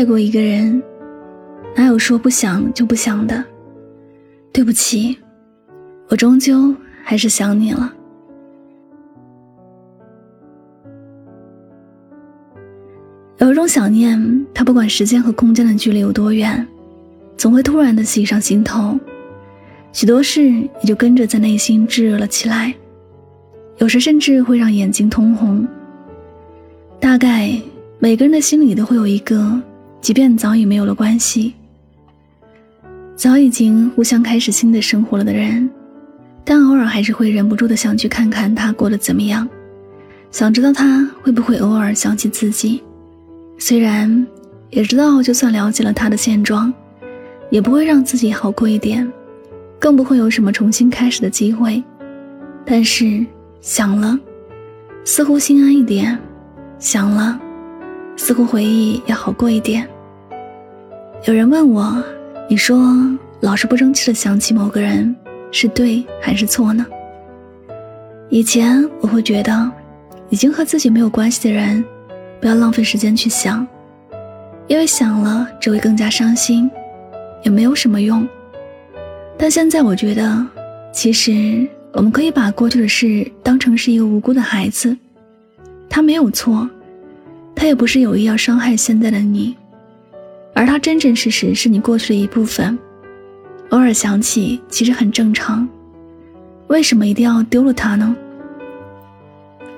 爱过一个人，哪有说不想就不想的？对不起，我终究还是想你了。有一种想念，它不管时间和空间的距离有多远，总会突然的袭上心头，许多事也就跟着在内心炙热了起来，有时甚至会让眼睛通红。大概每个人的心里都会有一个，即便早已没有了关系，早已经互相开始新的生活了的人，但偶尔还是会忍不住的想去看看他过得怎么样，想知道他会不会偶尔想起自己。虽然也知道，就算了解了他的现状，也不会让自己好过一点，更不会有什么重新开始的机会。但是想了，似乎心安一点；想了，似乎回忆要好过一点。有人问我：“你说老是不争气的想起某个人，是对还是错呢？”以前我会觉得，已经和自己没有关系的人。不要浪费时间去想，因为想了只会更加伤心，也没有什么用。但现在我觉得，其实我们可以把过去的事当成是一个无辜的孩子，他没有错，他也不是有意要伤害现在的你，而他真真实实是你过去的一部分。偶尔想起，其实很正常。为什么一定要丢了他呢？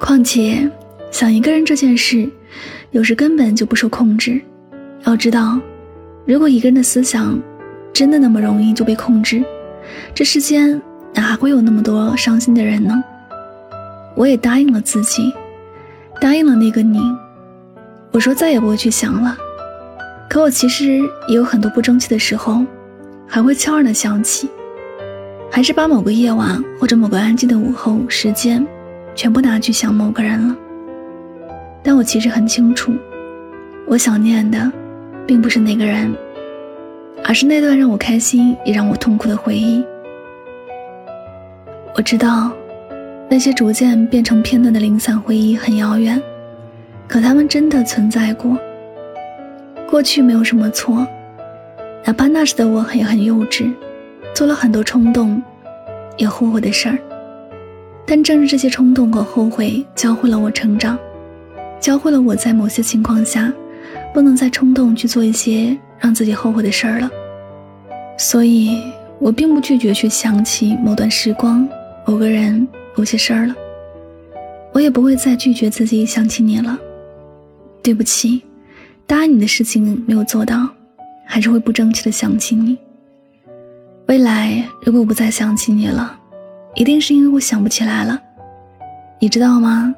况且，想一个人这件事。有时根本就不受控制。要知道，如果一个人的思想真的那么容易就被控制，这世间哪会有那么多伤心的人呢？我也答应了自己，答应了那个你。我说再也不会去想了。可我其实也有很多不争气的时候，还会悄然的想起，还是把某个夜晚或者某个安静的午后时间，全部拿去想某个人了。但我其实很清楚，我想念的，并不是那个人，而是那段让我开心也让我痛苦的回忆。我知道，那些逐渐变成片段的零散回忆很遥远，可他们真的存在过。过去没有什么错，哪怕那时的我也很幼稚，做了很多冲动，也后悔的事儿。但正是这些冲动和后悔，教会了我成长。教会了我在某些情况下，不能再冲动去做一些让自己后悔的事儿了。所以，我并不拒绝去想起某段时光、某个人、某些事儿了。我也不会再拒绝自己想起你了。对不起，答应你的事情没有做到，还是会不争气的想起你。未来如果我不再想起你了，一定是因为我想不起来了。你知道吗？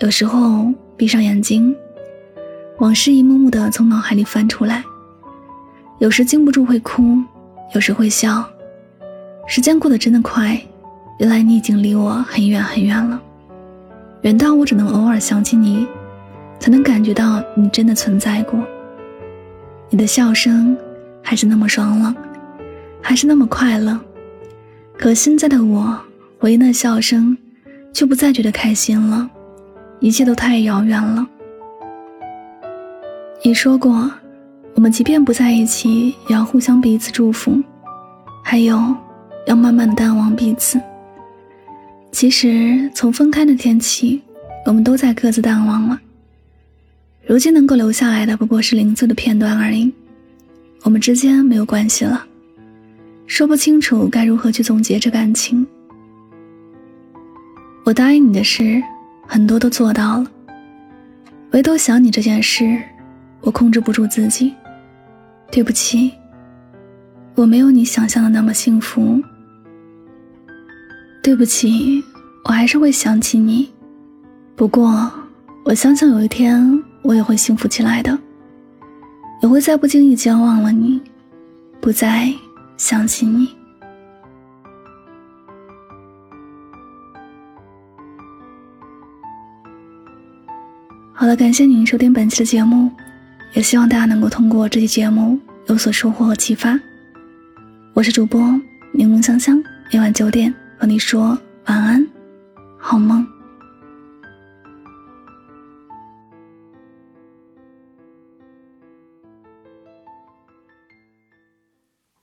有时候。闭上眼睛，往事一幕幕的从脑海里翻出来，有时禁不住会哭，有时会笑。时间过得真的快，原来你已经离我很远很远了，远到我只能偶尔想起你，才能感觉到你真的存在过。你的笑声还是那么爽朗，还是那么快乐，可现在的我回忆那笑声，却不再觉得开心了。一切都太遥远了。你说过，我们即便不在一起，也要互相彼此祝福，还有要慢慢的淡忘彼此。其实从分开那天起，我们都在各自淡忘了。如今能够留下来的不过是零碎的片段而已，我们之间没有关系了，说不清楚该如何去总结这感情。我答应你的事。很多都做到了，唯独想你这件事，我控制不住自己。对不起，我没有你想象的那么幸福。对不起，我还是会想起你。不过，我相信有一天我也会幸福起来的，也会在不经意间忘了你，不再想起你。好了，感谢您收听本期的节目，也希望大家能够通过这期节目有所收获和启发。我是主播柠檬香香，每晚九点和你说晚安，好梦。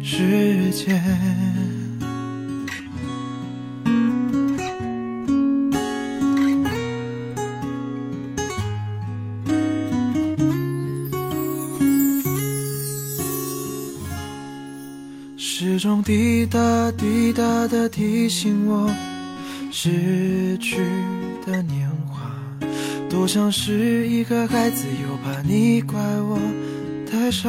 世界，时钟滴答滴答的提醒我，逝去的年华，多像是一个孩子，又怕你怪我太傻。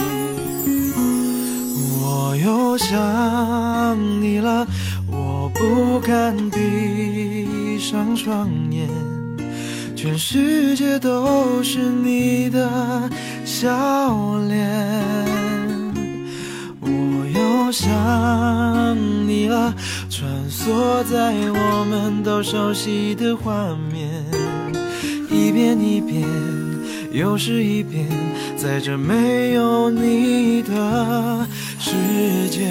我想你了，我不敢闭上双眼，全世界都是你的笑脸。我又想你了，穿梭在我们都熟悉的画面，一遍一遍，又是一遍，在这没有你的。世界，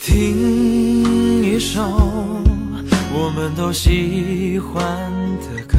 听一首我们都喜欢的歌，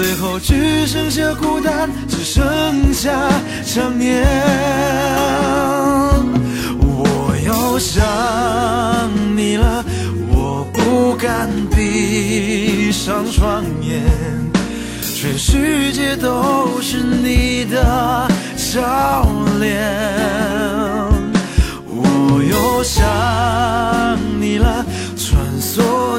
最后只剩下孤单，只剩下想念。我又想你了，我不敢闭上双眼，全世界都是你的笑脸。我又想你了，穿梭